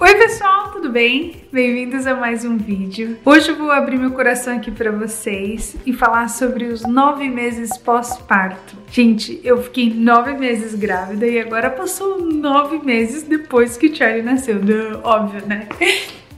Oi pessoal, tudo bem? Bem-vindos a mais um vídeo. Hoje eu vou abrir meu coração aqui para vocês e falar sobre os nove meses pós-parto. Gente, eu fiquei nove meses grávida e agora passou nove meses depois que Charlie nasceu. Óbvio, né?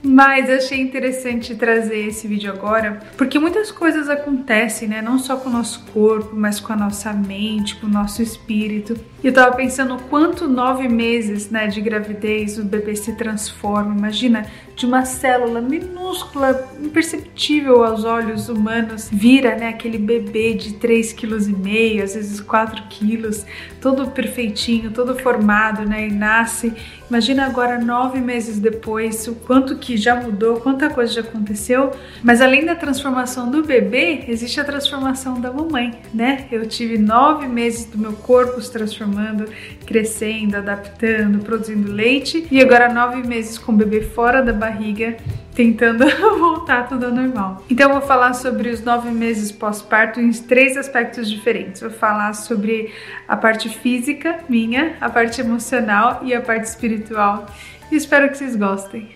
Mas eu achei interessante trazer esse vídeo agora, porque muitas coisas acontecem, né? Não só com o nosso corpo, mas com a nossa mente, com o nosso espírito. E eu tava pensando o quanto nove meses né, de gravidez o bebê se transforma. Imagina, de uma célula minúscula, imperceptível aos olhos humanos, vira né, aquele bebê de 3,5 kg, às vezes 4 quilos, todo perfeitinho, todo formado, né? E nasce. Imagina agora, nove meses depois, o quanto que já mudou, quanta coisa já aconteceu. Mas além da transformação do bebê, existe a transformação da mamãe, né? Eu tive nove meses do meu corpo se transformando crescendo, adaptando, produzindo leite e agora nove meses com o bebê fora da barriga, tentando voltar tudo ao normal. Então eu vou falar sobre os nove meses pós-parto em três aspectos diferentes. Vou falar sobre a parte física minha, a parte emocional e a parte espiritual. E espero que vocês gostem.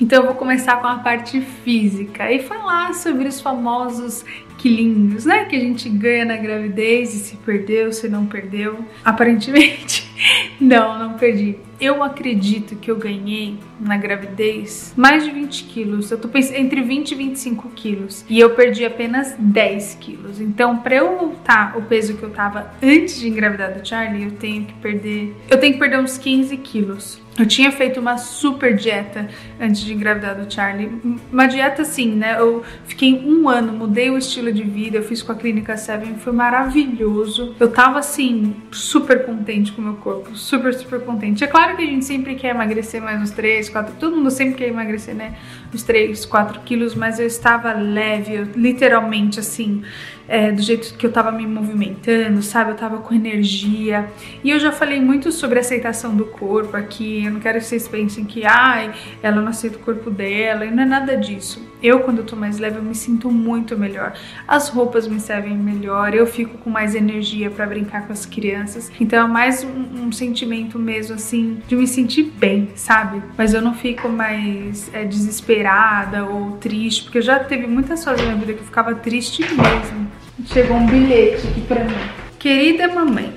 Então eu vou começar com a parte física e falar sobre os famosos quilinhos, né? Que a gente ganha na gravidez e se perdeu, se não perdeu. Aparentemente, não, não perdi. Eu acredito que eu ganhei na gravidez mais de 20 quilos. Eu tô pensando entre 20 e 25 quilos. E eu perdi apenas 10 quilos. Então, pra eu voltar o peso que eu tava antes de engravidar do Charlie, eu tenho que perder. Eu tenho que perder uns 15 quilos. Eu tinha feito uma super dieta antes de engravidar do Charlie. Uma dieta assim, né? Eu fiquei um ano, mudei o estilo de vida, eu fiz com a Clínica Seven, foi maravilhoso. Eu tava assim, super contente com o meu corpo, super, super contente. É claro que a gente sempre quer emagrecer mais uns 3, 4, todo mundo sempre quer emagrecer, né? Uns 3, 4 quilos, mas eu estava leve, eu, literalmente assim é, do jeito que eu tava me movimentando, sabe? Eu tava com energia. E eu já falei muito sobre aceitação do corpo aqui. Eu não quero que vocês pensem que, ai, ela não aceita o corpo dela. E não é nada disso. Eu, quando eu tô mais leve, eu me sinto muito melhor. As roupas me servem melhor, eu fico com mais energia para brincar com as crianças. Então é mais um, um, sentimento mesmo, assim, de me sentir bem, sabe? Mas eu não fico mais é, desesperada ou triste, porque eu já teve muitas fases na minha vida que eu ficava triste mesmo. Chegou um bilhete aqui pra mim. Querida mamãe,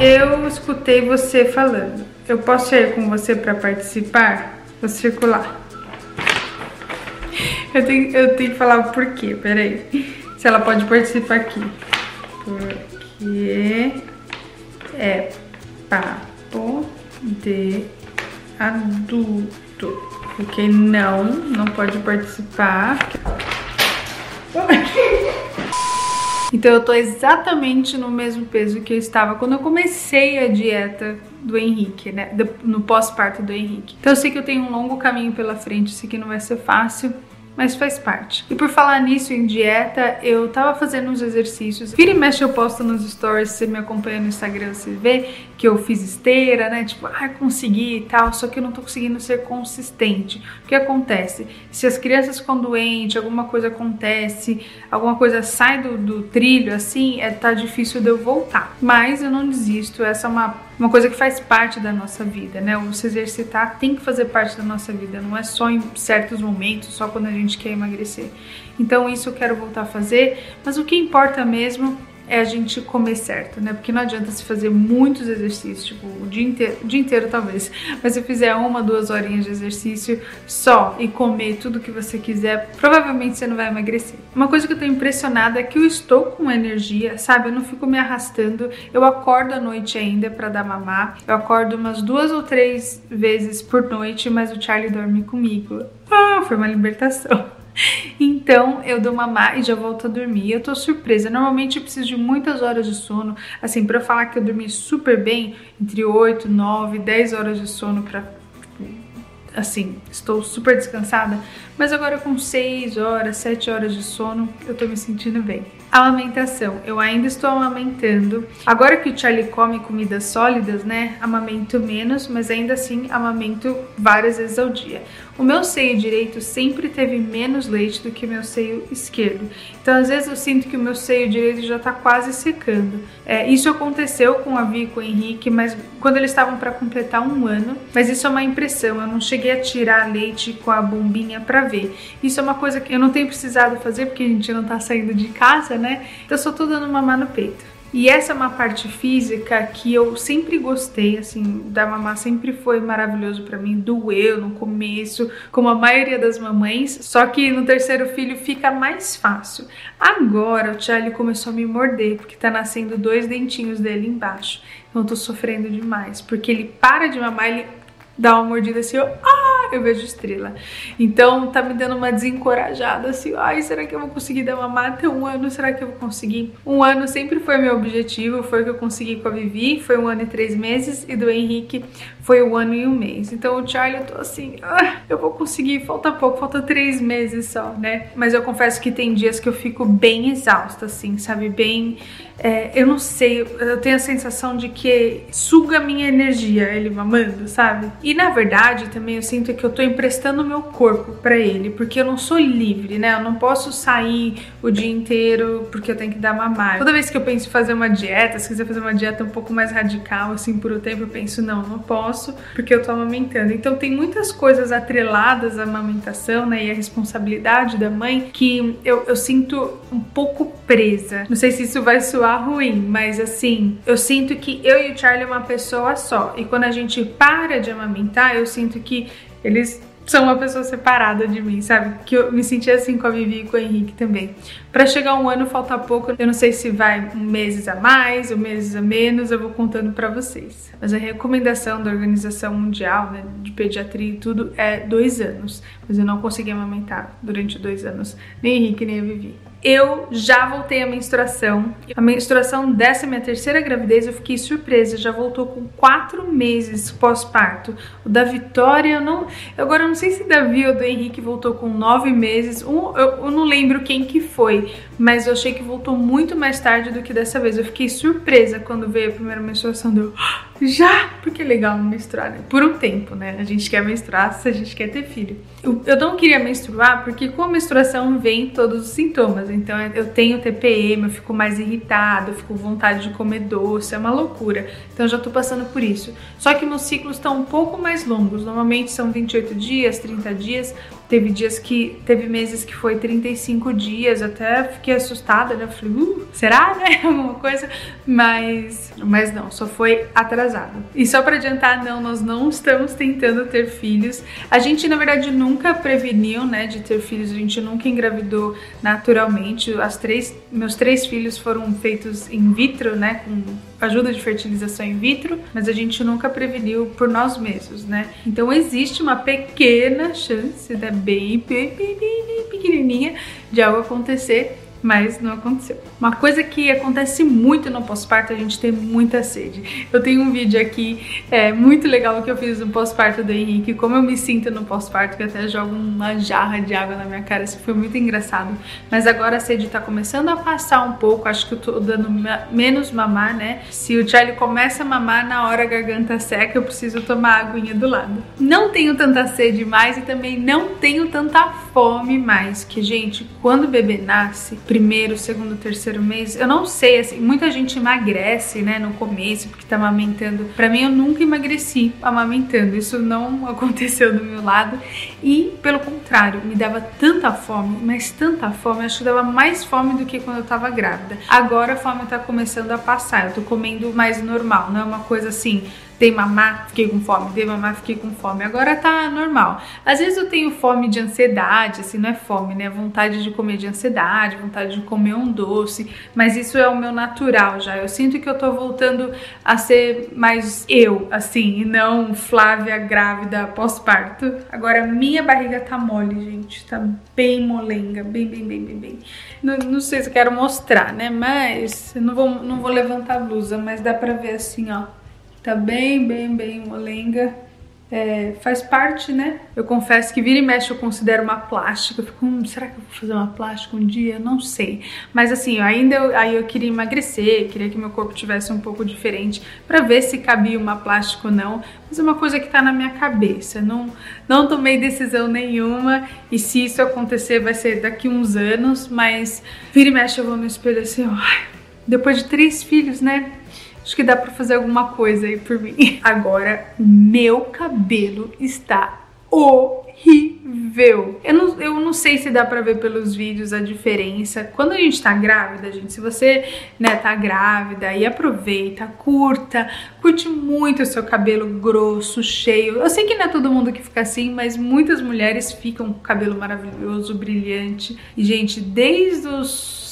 eu escutei você falando. Eu posso ir com você para participar? Vou circular. Eu tenho, eu tenho que falar o porquê, peraí. Se ela pode participar aqui. Porque é papo de adulto. Porque não, não pode participar. Então eu tô exatamente no mesmo peso que eu estava quando eu comecei a dieta do Henrique, né? No pós-parto do Henrique. Então eu sei que eu tenho um longo caminho pela frente, sei que não vai ser fácil mas faz parte. E por falar nisso em dieta, eu tava fazendo uns exercícios. Vira e mexe eu posto nos stories, se você me acompanha no Instagram, você vê que eu fiz esteira, né? Tipo, ah, consegui e tal, só que eu não tô conseguindo ser consistente. O que acontece? Se as crianças ficam doentes, alguma coisa acontece, alguma coisa sai do, do trilho, assim, é, tá difícil de eu voltar. Mas eu não desisto, essa é uma uma coisa que faz parte da nossa vida, né? O se exercitar tem que fazer parte da nossa vida, não é só em certos momentos, só quando a gente quer emagrecer. Então isso eu quero voltar a fazer, mas o que importa mesmo é a gente comer certo, né? Porque não adianta se fazer muitos exercícios, tipo, o dia inteiro, dia inteiro talvez, mas se fizer uma, duas horinhas de exercício só e comer tudo que você quiser, provavelmente você não vai emagrecer. Uma coisa que eu tô impressionada é que eu estou com energia, sabe? Eu não fico me arrastando, eu acordo à noite ainda para dar mamar, eu acordo umas duas ou três vezes por noite, mas o Charlie dorme comigo. Ah, foi uma libertação. Então eu dou mamar e já volto a dormir. Eu tô surpresa. Normalmente eu preciso de muitas horas de sono. Assim, pra falar que eu dormi super bem, entre 8, 9, 10 horas de sono pra assim, estou super descansada, mas agora com 6 horas, 7 horas de sono, eu tô me sentindo bem. Amamentação, eu ainda estou amamentando. Agora que o Charlie come comidas sólidas, né? Amamento menos, mas ainda assim amamento várias vezes ao dia. O meu seio direito sempre teve menos leite do que meu seio esquerdo. Então, às vezes, eu sinto que o meu seio direito já tá quase secando. É, isso aconteceu com a Vi e com o Henrique, mas quando eles estavam para completar um ano. Mas isso é uma impressão, eu não cheguei a tirar leite com a bombinha para ver. Isso é uma coisa que eu não tenho precisado fazer porque a gente não tá saindo de casa, né? Então, eu só tô dando mamar no peito. E essa é uma parte física que eu sempre gostei, assim, da mamar sempre foi maravilhoso para mim, doeu no começo, como a maioria das mamães, só que no terceiro filho fica mais fácil. Agora o Charlie começou a me morder, porque tá nascendo dois dentinhos dele embaixo. Então eu tô sofrendo demais, porque ele para de mamar, ele dá uma mordida assim, ah, eu vejo estrela. Então tá me dando uma desencorajada assim, ai, será que eu vou conseguir dar mamar até um ano? Será que eu vou conseguir? Um ano sempre foi meu objetivo, foi o que eu consegui com a Vivi, foi um ano e três meses, e do Henrique foi um ano e um mês. Então o Charlie eu tô assim, ah, eu vou conseguir, falta pouco, falta três meses só, né? Mas eu confesso que tem dias que eu fico bem exausta, assim, sabe? Bem, é, eu não sei, eu tenho a sensação de que suga minha energia ele mamando, sabe? E na verdade, também eu sinto que eu tô emprestando meu corpo para ele, porque eu não sou livre, né? Eu não posso sair o dia inteiro porque eu tenho que dar mamar. Toda vez que eu penso em fazer uma dieta, se quiser fazer uma dieta um pouco mais radical, assim, por o um tempo, eu penso, não, não posso, porque eu tô amamentando. Então tem muitas coisas atreladas à amamentação, né? E a responsabilidade da mãe que eu, eu sinto um pouco presa. Não sei se isso vai soar ruim, mas assim, eu sinto que eu e o Charlie é uma pessoa só. E quando a gente para de amamentar, eu sinto que eles são uma pessoa separada de mim, sabe? Que eu me senti assim com a Vivi e com o Henrique também. Para chegar um ano falta pouco, eu não sei se vai meses a mais ou meses a menos, eu vou contando para vocês. Mas a recomendação da Organização Mundial né, de Pediatria e tudo é dois anos. Mas eu não consegui amamentar durante dois anos, nem Henrique nem a Vivi eu já voltei à menstruação. A menstruação dessa minha terceira gravidez eu fiquei surpresa, já voltou com quatro meses pós-parto. O da Vitória, eu não. Agora eu não sei se Davi ou do Henrique voltou com nove meses. Um, eu, eu não lembro quem que foi, mas eu achei que voltou muito mais tarde do que dessa vez. Eu fiquei surpresa quando veio a primeira menstruação. Deu. Já! Porque é legal menstruar, né? Por um tempo, né? A gente quer menstruar se a gente quer ter filho. Eu, eu não queria menstruar porque com a menstruação vem todos os sintomas. Então eu tenho TPM, eu fico mais irritada, eu fico com vontade de comer doce, é uma loucura. Então eu já tô passando por isso. Só que meus ciclos estão um pouco mais longos. Normalmente são 28 dias, 30 dias. Teve dias que. Teve meses que foi 35 dias, até fiquei assustada, né? Falei, uh, será, né? Alguma coisa. Mas. Mas não, só foi atrasado. E só para adiantar, não, nós não estamos tentando ter filhos. A gente, na verdade, nunca preveniu, né, de ter filhos, a gente nunca engravidou naturalmente. As três, meus três filhos foram feitos in vitro, né? Com ajuda de fertilização in vitro, mas a gente nunca preveniu por nós mesmos, né? Então existe uma pequena chance, né, bem, bem, bem, bem pequenininha, de algo acontecer mas não aconteceu. Uma coisa que acontece muito no pós-parto, a gente tem muita sede. Eu tenho um vídeo aqui é, muito legal que eu fiz no pós-parto do Henrique, como eu me sinto no pós-parto, que até jogo uma jarra de água na minha cara, isso foi muito engraçado. Mas agora a sede tá começando a passar um pouco, acho que eu tô dando menos mamar, né? Se o Charlie começa a mamar, na hora a garganta seca, eu preciso tomar aguinha do lado. Não tenho tanta sede mais e também não tenho tanta fome mais, que gente, quando o bebê nasce, primeiro, segundo, terceiro mês, eu não sei, assim, muita gente emagrece, né, no começo, porque tá amamentando. Para mim, eu nunca emagreci amamentando, isso não aconteceu do meu lado. E, pelo contrário, me dava tanta fome, mas tanta fome, acho que dava mais fome do que quando eu tava grávida. Agora a fome tá começando a passar, eu tô comendo mais normal, não é uma coisa assim, dei mamar, fiquei com fome, dei mamar, fiquei com fome. Agora tá normal. Às vezes eu tenho fome de ansiedade, assim, não é fome, né? Vontade de comer de ansiedade, vontade de comer um doce, mas isso é o meu natural já. Eu sinto que eu tô voltando a ser mais eu, assim, e não Flávia grávida pós-parto. Agora minha barriga tá mole, gente, tá bem molenga, bem, bem, bem, bem, bem. Não, não sei se eu quero mostrar, né? Mas não vou, não vou levantar a blusa, mas dá pra ver assim, ó. Tá bem, bem, bem molenga. é, faz parte, né? Eu confesso que vira e mexe eu considero uma plástica. Eu fico, hum, será que eu vou fazer uma plástica um dia? Não sei. Mas assim, ainda eu, aí eu queria emagrecer, queria que meu corpo tivesse um pouco diferente para ver se cabia uma plástica ou não. Mas é uma coisa que tá na minha cabeça. Não, não tomei decisão nenhuma. E se isso acontecer, vai ser daqui uns anos. Mas vira e mexe eu vou no espelho assim, ó. Depois de três filhos, né? Acho que dá pra fazer alguma coisa aí por mim. Agora, meu cabelo está horrível. Eu não, eu não sei se dá pra ver pelos vídeos a diferença. Quando a gente tá grávida, gente, se você, né, tá grávida e aproveita, curta, curte muito o seu cabelo grosso, cheio. Eu sei que não é todo mundo que fica assim, mas muitas mulheres ficam com cabelo maravilhoso, brilhante. E, gente, desde os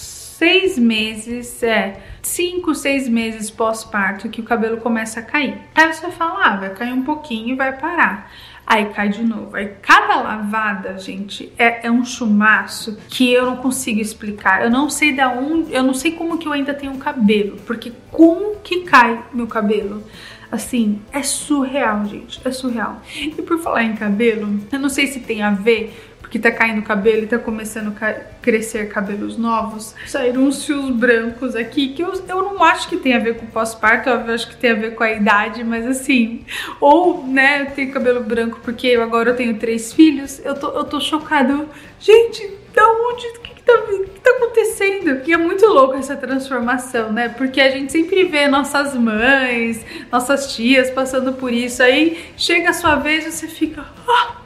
seis meses, é, cinco, seis meses pós-parto que o cabelo começa a cair. Aí você fala, ah, vai cair um pouquinho e vai parar. Aí cai de novo. Aí cada lavada, gente, é, é, um chumaço que eu não consigo explicar. Eu não sei da onde, eu não sei como que eu ainda tenho cabelo, porque como que cai meu cabelo? Assim, é surreal, gente, é surreal. E por falar em cabelo, eu não sei se tem a ver que tá caindo cabelo e tá começando a crescer cabelos novos, saíram uns fios brancos aqui que eu, eu não acho que tem a ver com pós-parto, eu acho que tem a ver com a idade, mas assim, ou, né, eu tenho cabelo branco porque eu agora eu tenho três filhos, eu tô, eu tô chocado. Gente, da onde? O que, que, tá, que tá acontecendo? E é muito louco essa transformação, né? Porque a gente sempre vê nossas mães, nossas tias passando por isso. Aí chega a sua vez e você fica, ah,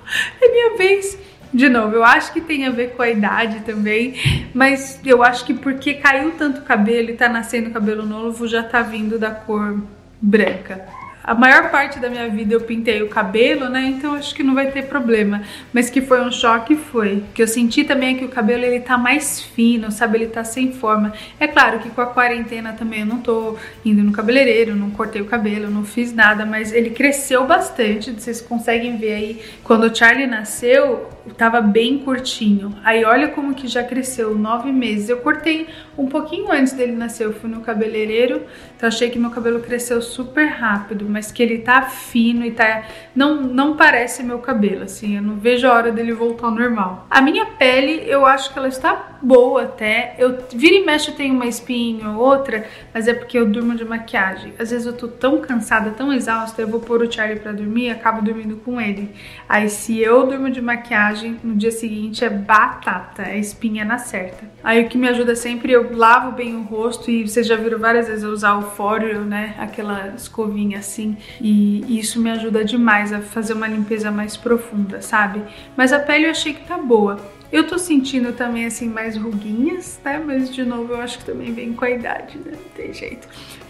é minha vez. De novo, eu acho que tem a ver com a idade também, mas eu acho que porque caiu tanto cabelo e tá nascendo cabelo novo, já tá vindo da cor branca. A maior parte da minha vida eu pintei o cabelo, né? Então acho que não vai ter problema. Mas que foi um choque, foi. O que eu senti também é que o cabelo ele tá mais fino, sabe? Ele tá sem forma. É claro que com a quarentena também eu não tô indo no cabeleireiro, não cortei o cabelo, não fiz nada, mas ele cresceu bastante. Vocês conseguem ver aí. Quando o Charlie nasceu, tava bem curtinho. Aí olha como que já cresceu, nove meses. Eu cortei um pouquinho antes dele nascer, eu fui no cabeleireiro, então achei que meu cabelo cresceu super rápido, mas que ele tá fino e tá... Não, não parece meu cabelo, assim, eu não vejo a hora dele voltar ao normal. A minha pele, eu acho que ela está boa até. Eu vira e mexe tenho uma espinha ou outra, mas é porque eu durmo de maquiagem. Às vezes eu tô tão cansada, tão exausta, eu vou pôr o Charlie pra dormir acabo dormindo com ele. Aí se eu durmo de maquiagem, no dia seguinte é batata, é espinha na certa. Aí o que me ajuda sempre, eu lavo bem o rosto e vocês já viram várias vezes eu usar o fóreo, né? Aquela escovinha assim. E isso me ajuda demais a fazer uma limpeza mais profunda, sabe? Mas a pele eu achei que tá boa. Eu tô sentindo também, assim, mais ruguinhas, né? Mas, de novo, eu acho que também vem com a idade, né? Não tem jeito.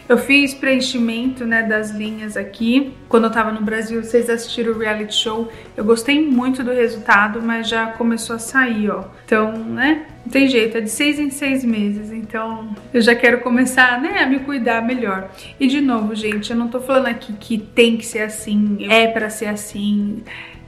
Eu fiz preenchimento, né, das linhas aqui. Quando eu tava no Brasil, vocês assistiram o reality show. Eu gostei muito do resultado, mas já começou a sair, ó. Então, né, não tem jeito, é de seis em seis meses. Então, eu já quero começar, né, a me cuidar melhor. E, de novo, gente, eu não tô falando aqui que tem que ser assim, é para ser assim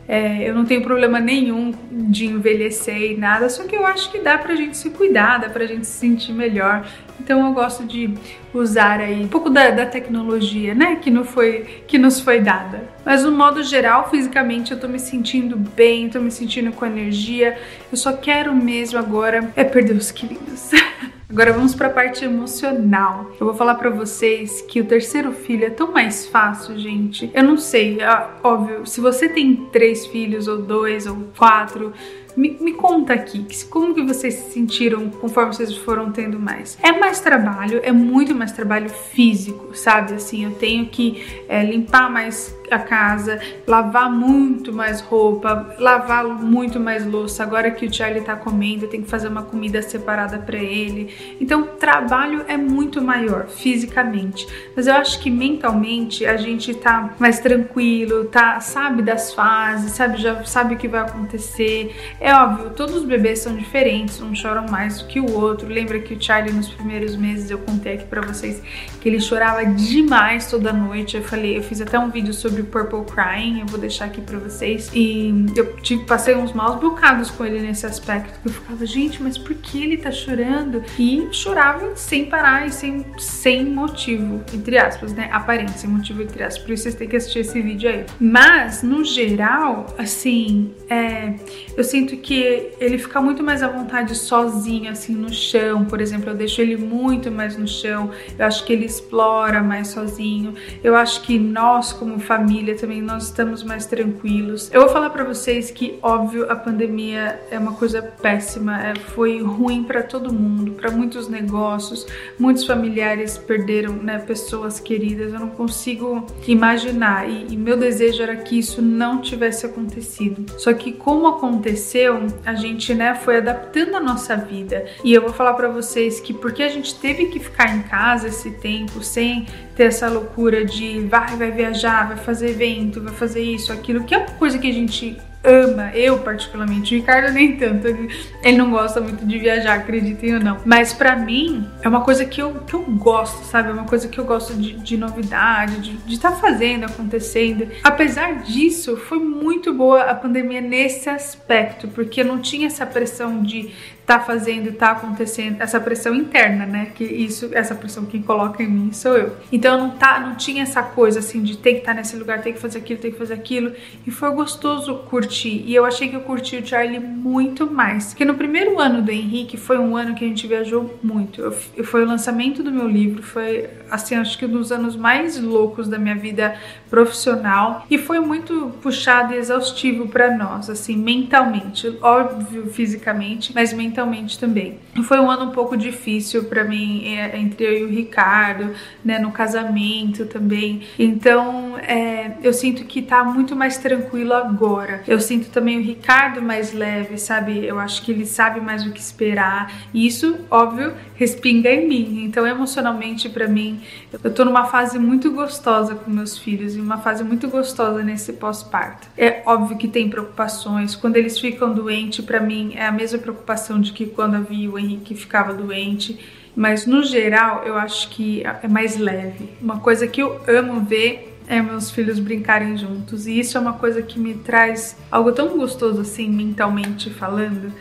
é, eu não tenho problema nenhum de envelhecer e nada, só que eu acho que dá pra gente se cuidar, dá pra gente se sentir melhor. Então eu gosto de usar aí um pouco da, da tecnologia, né, que, não foi, que nos foi dada. Mas no modo geral, fisicamente, eu tô me sentindo bem, tô me sentindo com energia. Eu só quero mesmo agora é perder os quilinhos. Agora vamos para a parte emocional. Eu vou falar para vocês que o terceiro filho é tão mais fácil, gente. Eu não sei, é óbvio, se você tem três filhos, ou dois, ou quatro, me, me, conta aqui, como que vocês se sentiram conforme vocês foram tendo mais? É mais trabalho, é muito mais trabalho físico, sabe? Assim, eu tenho que é, limpar mais a casa, lavar muito mais roupa, lavar muito mais louça. Agora que o Charlie tá comendo, tenho que fazer uma comida separada para ele. Então, trabalho é muito maior fisicamente, mas eu acho que mentalmente a gente tá mais tranquilo, tá, sabe das fases, sabe já sabe o que vai acontecer. É óbvio, todos os bebês são diferentes, um choram mais do que o outro. Lembra que o Charlie nos primeiros meses eu contei aqui para vocês que ele chorava demais toda noite. Eu falei, eu fiz até um vídeo sobre Purple Crying, eu vou deixar aqui para vocês. E eu passei uns maus bocados com ele nesse aspecto, que eu ficava, gente, mas por que ele tá chorando? E chorava sem parar e sem, sem motivo, entre aspas, né? Aparente, sem motivo, entre aspas. Por isso vocês têm que assistir esse vídeo aí. Mas, no geral, assim, é, eu sinto que ele fica muito mais à vontade sozinho, assim, no chão, por exemplo. Eu deixo ele muito mais no chão. Eu acho que ele explora mais sozinho. Eu acho que nós, como família, também nós estamos mais tranquilos. Eu vou falar para vocês que, óbvio, a pandemia é uma coisa péssima. É, foi ruim para todo mundo, para muitos negócios. Muitos familiares perderam, né, pessoas queridas. Eu não consigo imaginar. E, e meu desejo era que isso não tivesse acontecido. Só que como aconteceu, a gente, né, foi adaptando a nossa vida. E eu vou falar para vocês que porque a gente teve que ficar em casa esse tempo sem ter essa loucura de vai, vai viajar, vai fazer evento, vai fazer isso, aquilo, que é uma coisa que a gente ama, eu particularmente, o Ricardo nem tanto, ele, não gosta muito de viajar, acreditem ou não. Mas para mim é uma coisa que eu, que eu gosto, sabe? É uma coisa que eu gosto de, de novidade, de estar tá fazendo, acontecendo. Apesar disso, foi muito boa a pandemia nesse aspecto, porque eu não tinha essa pressão de tá fazendo, tá acontecendo, essa pressão interna, né? Que isso, essa pressão que coloca em mim sou eu. Então não tá, não tinha essa coisa assim de ter que estar tá nesse lugar, ter que fazer aquilo, ter que fazer aquilo. E foi gostoso curtir. E eu achei que eu curti o Charlie muito mais. Porque no primeiro ano do Henrique foi um ano que a gente viajou muito. Eu, foi o lançamento do meu livro, foi assim, acho que um dos anos mais loucos da minha vida profissional e foi muito puxado e exaustivo para nós, assim, mentalmente, óbvio fisicamente, mas mentalmente mentalmente também. Foi um ano um pouco difícil para mim é, entre eu e o Ricardo, né, no casamento também. Então, é, eu sinto que tá muito mais tranquilo agora. Eu sinto também o Ricardo mais leve, sabe? Eu acho que ele sabe mais o que esperar. E isso, óbvio, respinga em mim. Então, emocionalmente para mim, eu tô numa fase muito gostosa com meus filhos e uma fase muito gostosa nesse pós-parto. É óbvio que tem preocupações. Quando eles ficam doentes, para mim é a mesma preocupação de de que quando eu vi o Henrique ficava doente, mas no geral eu acho que é mais leve. Uma coisa que eu amo ver é meus filhos brincarem juntos, e isso é uma coisa que me traz algo tão gostoso assim, mentalmente falando.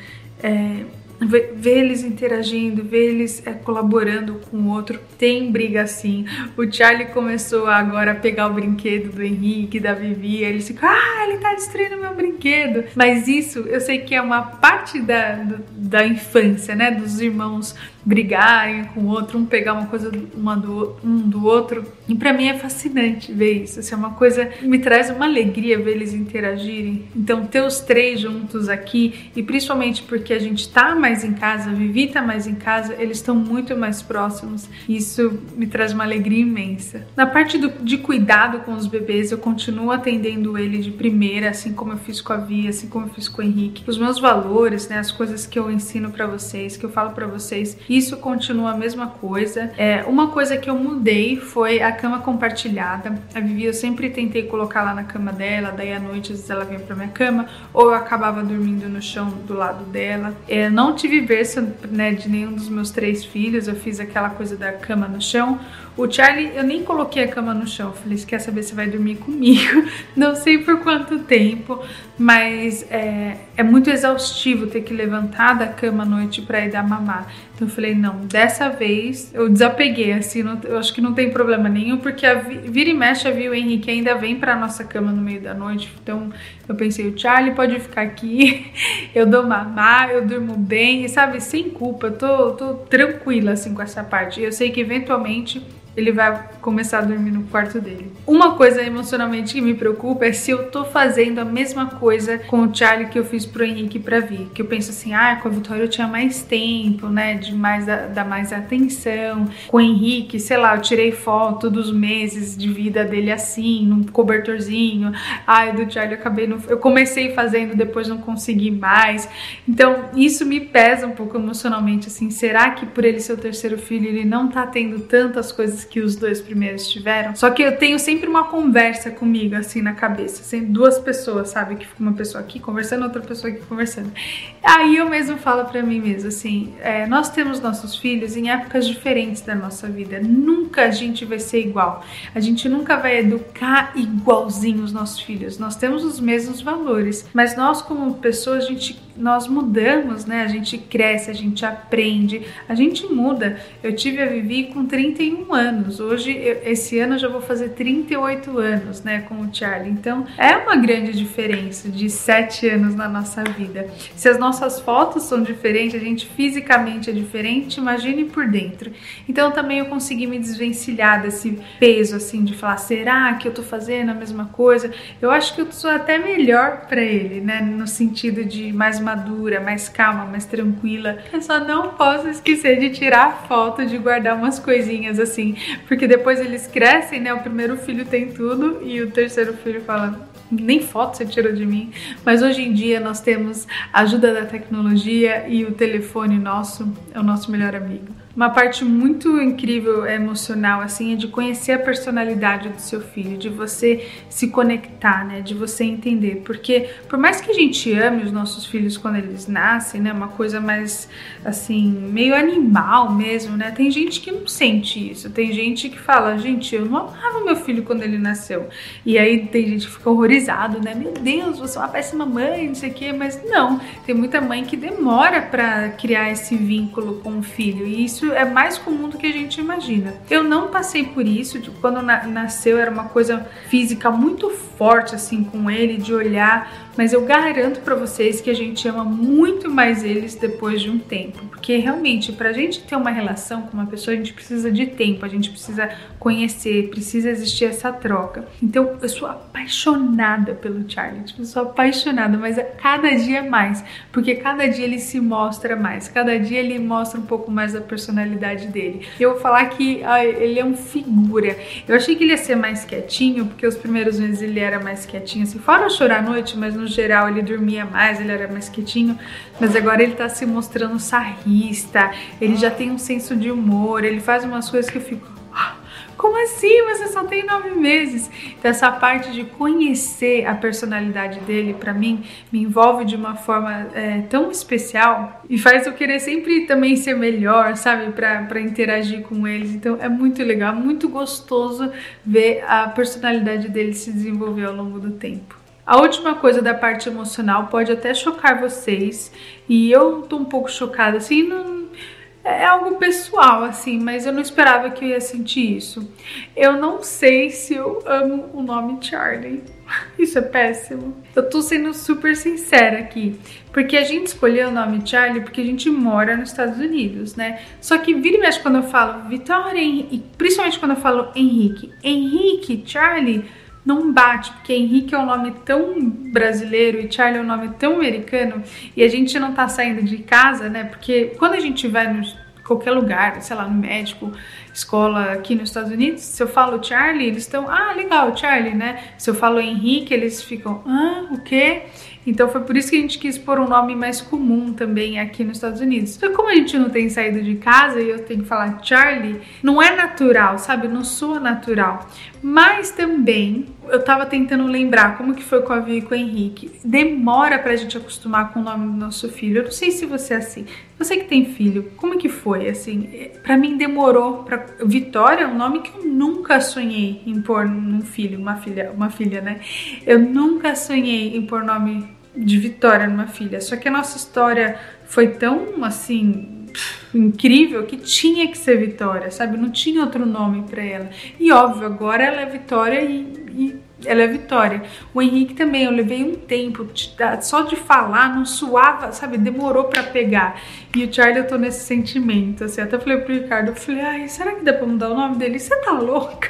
É, ver, eles interagindo, ver eles é, colaborando com o outro. Tem briga assim. O Charlie começou agora a pegar o brinquedo do Henrique, da Vivi, ele ficou, ah, ele tá destruindo meu brinquedo. Mas isso eu sei que é uma parte da, da infância, né? Dos irmãos brigarem com o outro, um pegar uma coisa uma do, um do outro. E para mim é fascinante ver isso. Assim, é uma coisa me traz uma alegria ver eles interagirem. Então, ter os três juntos aqui, e principalmente porque a gente tá mais em casa, a Vivi tá mais em casa, eles estão muito mais próximos. Isso me traz uma alegria imensa. Na parte do, de cuidado com os bebês, eu continuo atendendo ele de primeira, assim como eu fiz com a Via, assim como eu fiz com o Henrique. Os meus valores, né, as coisas que eu ensino para vocês, que eu falo para vocês, isso continua a mesma coisa. É, uma coisa que eu mudei foi a cama compartilhada. A Vivi eu sempre tentei colocar lá na cama dela, daí à noite às vezes ela vinha pra minha cama, ou eu acabava dormindo no chão do lado dela. É, não tive berço né, de nenhum dos meus três filhos, eu fiz aquela coisa da cama no chão. O Charlie, eu nem coloquei a cama no chão. Falei, quer saber se vai dormir comigo? Não sei por quanto tempo, mas é, é muito exaustivo ter que levantar da cama à noite para ir dar mamar. Então eu falei, não, dessa vez eu desapeguei, assim, não, eu acho que não tem problema nenhum, porque a vira e mexe a o Henrique ainda vem pra nossa cama no meio da noite. Então eu pensei, o Charlie pode ficar aqui, eu dou mamar, eu durmo bem, e sabe, sem culpa, tô, tô tranquila assim com essa parte. Eu sei que eventualmente ele vai começar a dormir no quarto dele. Uma coisa emocionalmente que me preocupa é se eu tô fazendo a mesma coisa com o Charlie que eu fiz pro Henrique pra vir. Que eu penso assim, ah, com a Vitória eu tinha mais tempo, né? De mais dar mais atenção. Com o Henrique, sei lá, eu tirei foto dos meses de vida dele assim, num cobertorzinho. Ai, do Charlie eu acabei. Eu comecei fazendo, depois não consegui mais. Então, isso me pesa um pouco emocionalmente, assim. Será que por ele ser o terceiro filho, ele não tá tendo tantas coisas que os dois primeiros primeiros tiveram. Só que eu tenho sempre uma conversa comigo, assim, na cabeça. Sempre duas pessoas, sabe? Que fica uma pessoa aqui conversando, outra pessoa aqui conversando. Aí eu mesmo falo para mim mesmo, assim, é, nós temos nossos filhos em épocas diferentes da nossa vida. Nunca a gente vai ser igual. A gente nunca vai educar igualzinho os nossos filhos. Nós temos os mesmos valores, mas nós como pessoas, a gente nós mudamos, né? A gente cresce, a gente aprende, a gente muda. Eu tive a Vivi com 31 anos. Hoje, esse ano eu já vou fazer 38 anos, né, com o Charlie. Então, é uma grande diferença de 7 anos na nossa vida. Se as nossas fotos são diferentes, a gente fisicamente é diferente, imagine por dentro. Então, também eu consegui me desvencilhar desse peso assim de falar, será que eu tô fazendo a mesma coisa? Eu acho que eu sou até melhor para ele, né, no sentido de mais madura, mais calma, mais tranquila. Eu só não posso esquecer de tirar foto, de guardar umas coisinhas assim, porque depois eles crescem, né? O primeiro filho tem tudo e o terceiro filho fala: nem foto você tirou de mim. Mas hoje em dia nós temos a ajuda da tecnologia e o telefone nosso é o nosso melhor amigo. Uma parte muito incrível emocional assim é de conhecer a personalidade do seu filho, de você se conectar, né, de você entender, porque por mais que a gente ame os nossos filhos quando eles nascem, né, uma coisa mais assim, meio animal mesmo, né? Tem gente que não sente isso. Tem gente que fala: "Gente, eu não amava meu filho quando ele nasceu". E aí tem gente que fica horrorizado, né? Meu Deus, você é uma péssima mãe, não sei o quê, mas não. Tem muita mãe que demora para criar esse vínculo com o filho. E isso é mais comum do que a gente imagina. Eu não passei por isso, de quando na, nasceu era uma coisa física muito forte assim com ele, de olhar mas eu garanto para vocês que a gente ama muito mais eles depois de um tempo, porque realmente pra gente ter uma relação com uma pessoa, a gente precisa de tempo, a gente precisa conhecer, precisa existir essa troca. Então, eu sou apaixonada pelo Charlie, tipo, eu sou apaixonada, mas a cada dia mais, porque cada dia ele se mostra mais, cada dia ele mostra um pouco mais da personalidade dele. Eu vou falar que ai, ele é um figura. Eu achei que ele ia ser mais quietinho, porque os primeiros meses ele era mais quietinho, assim, fora chorar à noite, mas no geral ele dormia mais, ele era mais quietinho, mas agora ele tá se mostrando sarrista, ele já tem um senso de humor, ele faz umas coisas que eu fico. Como assim? Você só tem nove meses. Então, essa parte de conhecer a personalidade dele, para mim, me envolve de uma forma é, tão especial e faz eu querer sempre também ser melhor, sabe? Para interagir com eles. Então, é muito legal, muito gostoso ver a personalidade dele se desenvolver ao longo do tempo. A última coisa da parte emocional pode até chocar vocês, e eu tô um pouco chocada, assim, não, é algo pessoal, assim, mas eu não esperava que eu ia sentir isso. Eu não sei se eu amo o nome Charlie. Isso é péssimo. Eu tô sendo super sincera aqui, porque a gente escolheu o nome Charlie porque a gente mora nos Estados Unidos, né? Só que vira e mexe quando eu falo Vitória, e principalmente quando eu falo Henrique. Henrique, Charlie não bate, porque Henrique é um nome tão brasileiro e Charlie é um nome tão americano e a gente não tá saindo de casa, né? Porque quando a gente vai no qualquer lugar, sei lá, no médico, escola aqui nos Estados Unidos, se eu falo Charlie, eles estão, ah, legal, Charlie, né? Se eu falo Henrique, eles ficam, ah, o quê? Então foi por isso que a gente quis pôr um nome mais comum também aqui nos Estados Unidos. Então, como a gente não tem saído de casa e eu tenho que falar Charlie, não é natural, sabe? Não soa natural. Mas também eu tava tentando lembrar como que foi com a Vi e com o Henrique. Demora pra gente acostumar com o nome do nosso filho. Eu não sei se você é assim. Você que tem filho, como que foi? Assim, para mim demorou para Vitória é um nome que eu nunca sonhei em pôr num filho, uma filha, uma filha, né? Eu nunca sonhei em pôr nome de Vitória numa filha. Só que a nossa história foi tão assim incrível que tinha que ser Vitória, sabe? Não tinha outro nome para ela. E óbvio, agora ela é Vitória e, e ela é Vitória. O Henrique também, eu levei um tempo, só de falar, não suava, sabe? Demorou para pegar. E o Charlie, eu tô nesse sentimento, assim. Até falei pro Ricardo, eu falei, ai, será que dá pra mudar o nome dele? Você tá louca?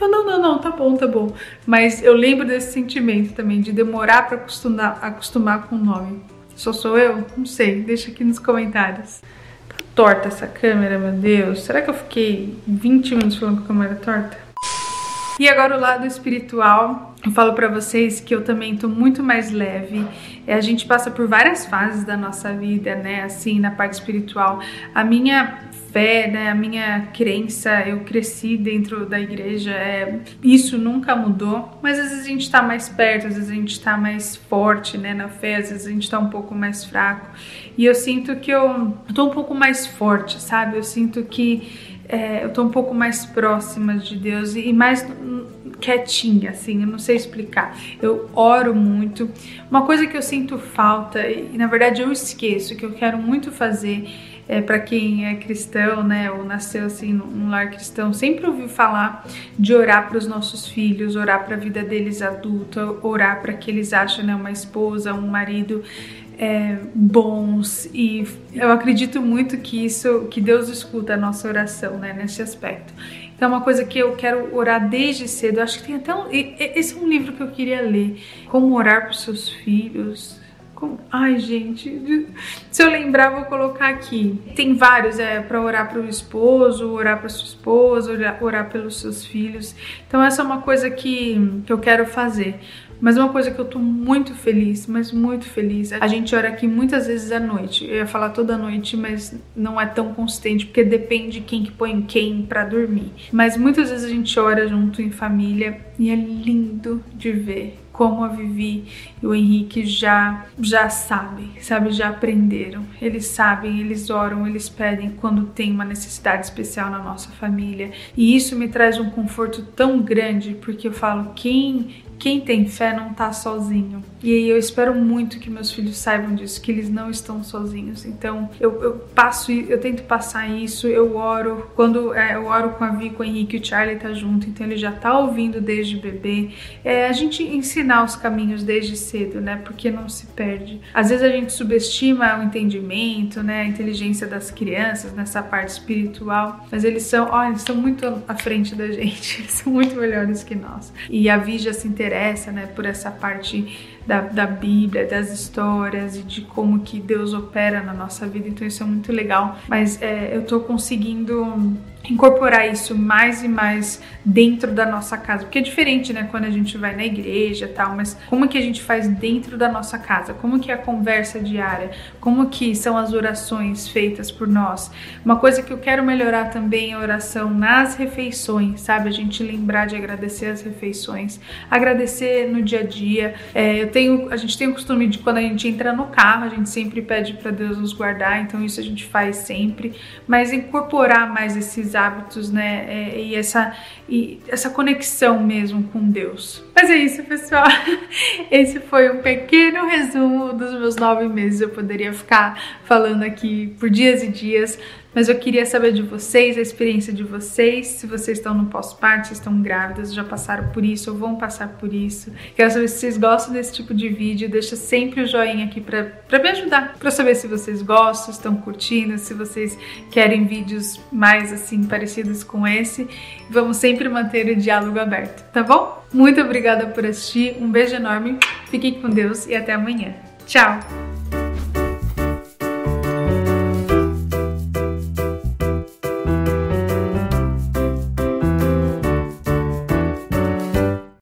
Eu, não, não, não, tá bom, tá bom. Mas eu lembro desse sentimento também, de demorar pra acostumar, acostumar com o nome. Só sou eu? Não sei, deixa aqui nos comentários. Torta essa câmera, meu Deus. Será que eu fiquei 20 minutos falando com a câmera torta? E agora o lado espiritual, eu falo para vocês que eu também tô muito mais leve. A gente passa por várias fases da nossa vida, né? Assim, na parte espiritual. A minha fé, né, a minha crença, eu cresci dentro da igreja, é, isso nunca mudou, mas às vezes a gente está mais perto, às vezes a gente está mais forte, né, na fé, às vezes a gente está um pouco mais fraco. E eu sinto que eu, tô um pouco mais forte, sabe? Eu sinto que é, eu tô um pouco mais próxima de Deus e mais quietinha, assim, eu não sei explicar. Eu oro muito. Uma coisa que eu sinto falta, e na verdade eu esqueço, que eu quero muito fazer, é, para quem é cristão, né, ou nasceu assim num lar cristão, sempre ouviu falar de orar para os nossos filhos, orar para a vida deles adulta, orar para que eles achem né, uma esposa, um marido é, bons e eu acredito muito que isso, que Deus escuta a nossa oração, né, nesse aspecto. Então uma coisa que eu quero orar desde cedo. Acho que tem até um, esse é um livro que eu queria ler, como orar para os seus filhos. Ai, gente, se eu lembrar, vou colocar aqui. Tem vários, é para orar para o esposo, orar para sua esposa, orar, orar pelos seus filhos. Então, essa é uma coisa que, que eu quero fazer. Mas uma coisa que eu tô muito feliz, mas muito feliz, a gente ora aqui muitas vezes à noite. Eu ia falar toda noite, mas não é tão consistente, porque depende quem que põe quem para dormir. Mas muitas vezes a gente ora junto em família e é lindo de ver como a Vivi e o Henrique já já sabem, sabe, já aprenderam. Eles sabem, eles oram, eles pedem quando tem uma necessidade especial na nossa família. E isso me traz um conforto tão grande, porque eu falo, quem quem tem fé não tá sozinho. E eu espero muito que meus filhos saibam disso, que eles não estão sozinhos. Então eu, eu passo, eu tento passar isso, eu oro. Quando é, eu oro com a Vi, com o Henrique, o Charlie tá junto, então ele já tá ouvindo desde bebê. É, a gente ensinar os caminhos desde cedo, né? Porque não se perde. Às vezes a gente subestima o entendimento, né? A inteligência das crianças nessa parte espiritual, mas eles são, ó, eles são muito à frente da gente, eles são muito melhores que nós. E a Vi já se interessa interessa, né, por essa parte da, da Bíblia, das histórias e de como que Deus opera na nossa vida, então isso é muito legal. Mas é, eu tô conseguindo incorporar isso mais e mais dentro da nossa casa, porque é diferente, né, quando a gente vai na igreja, tal, mas como que a gente faz dentro da nossa casa? Como que é a conversa diária? Como que são as orações feitas por nós? Uma coisa que eu quero melhorar também é a oração nas refeições, sabe? A gente lembrar de agradecer as refeições, agradecer no dia a dia. É, eu tenho, a gente tem o costume de quando a gente entra no carro, a gente sempre pede para Deus nos guardar, então isso a gente faz sempre, mas incorporar mais esses hábitos, né, é, e essa e essa conexão mesmo com Deus. Mas é isso, pessoal. Esse foi um pequeno resumo dos meus nove meses. Eu poderia ficar falando aqui por dias e dias, mas eu queria saber de vocês, a experiência de vocês, se vocês estão no pós-parto, se estão grávidas, já passaram por isso ou vão passar por isso. Quero saber se vocês gostam desse tipo de vídeo, deixa sempre o joinha aqui pra, pra me ajudar, pra saber se vocês gostam, estão curtindo, se vocês querem vídeos mais assim parecidos com esse. Vamos sempre manter o diálogo aberto, tá bom? Muito obrigada por assistir, um beijo enorme, fiquem com Deus e até amanhã. Tchau!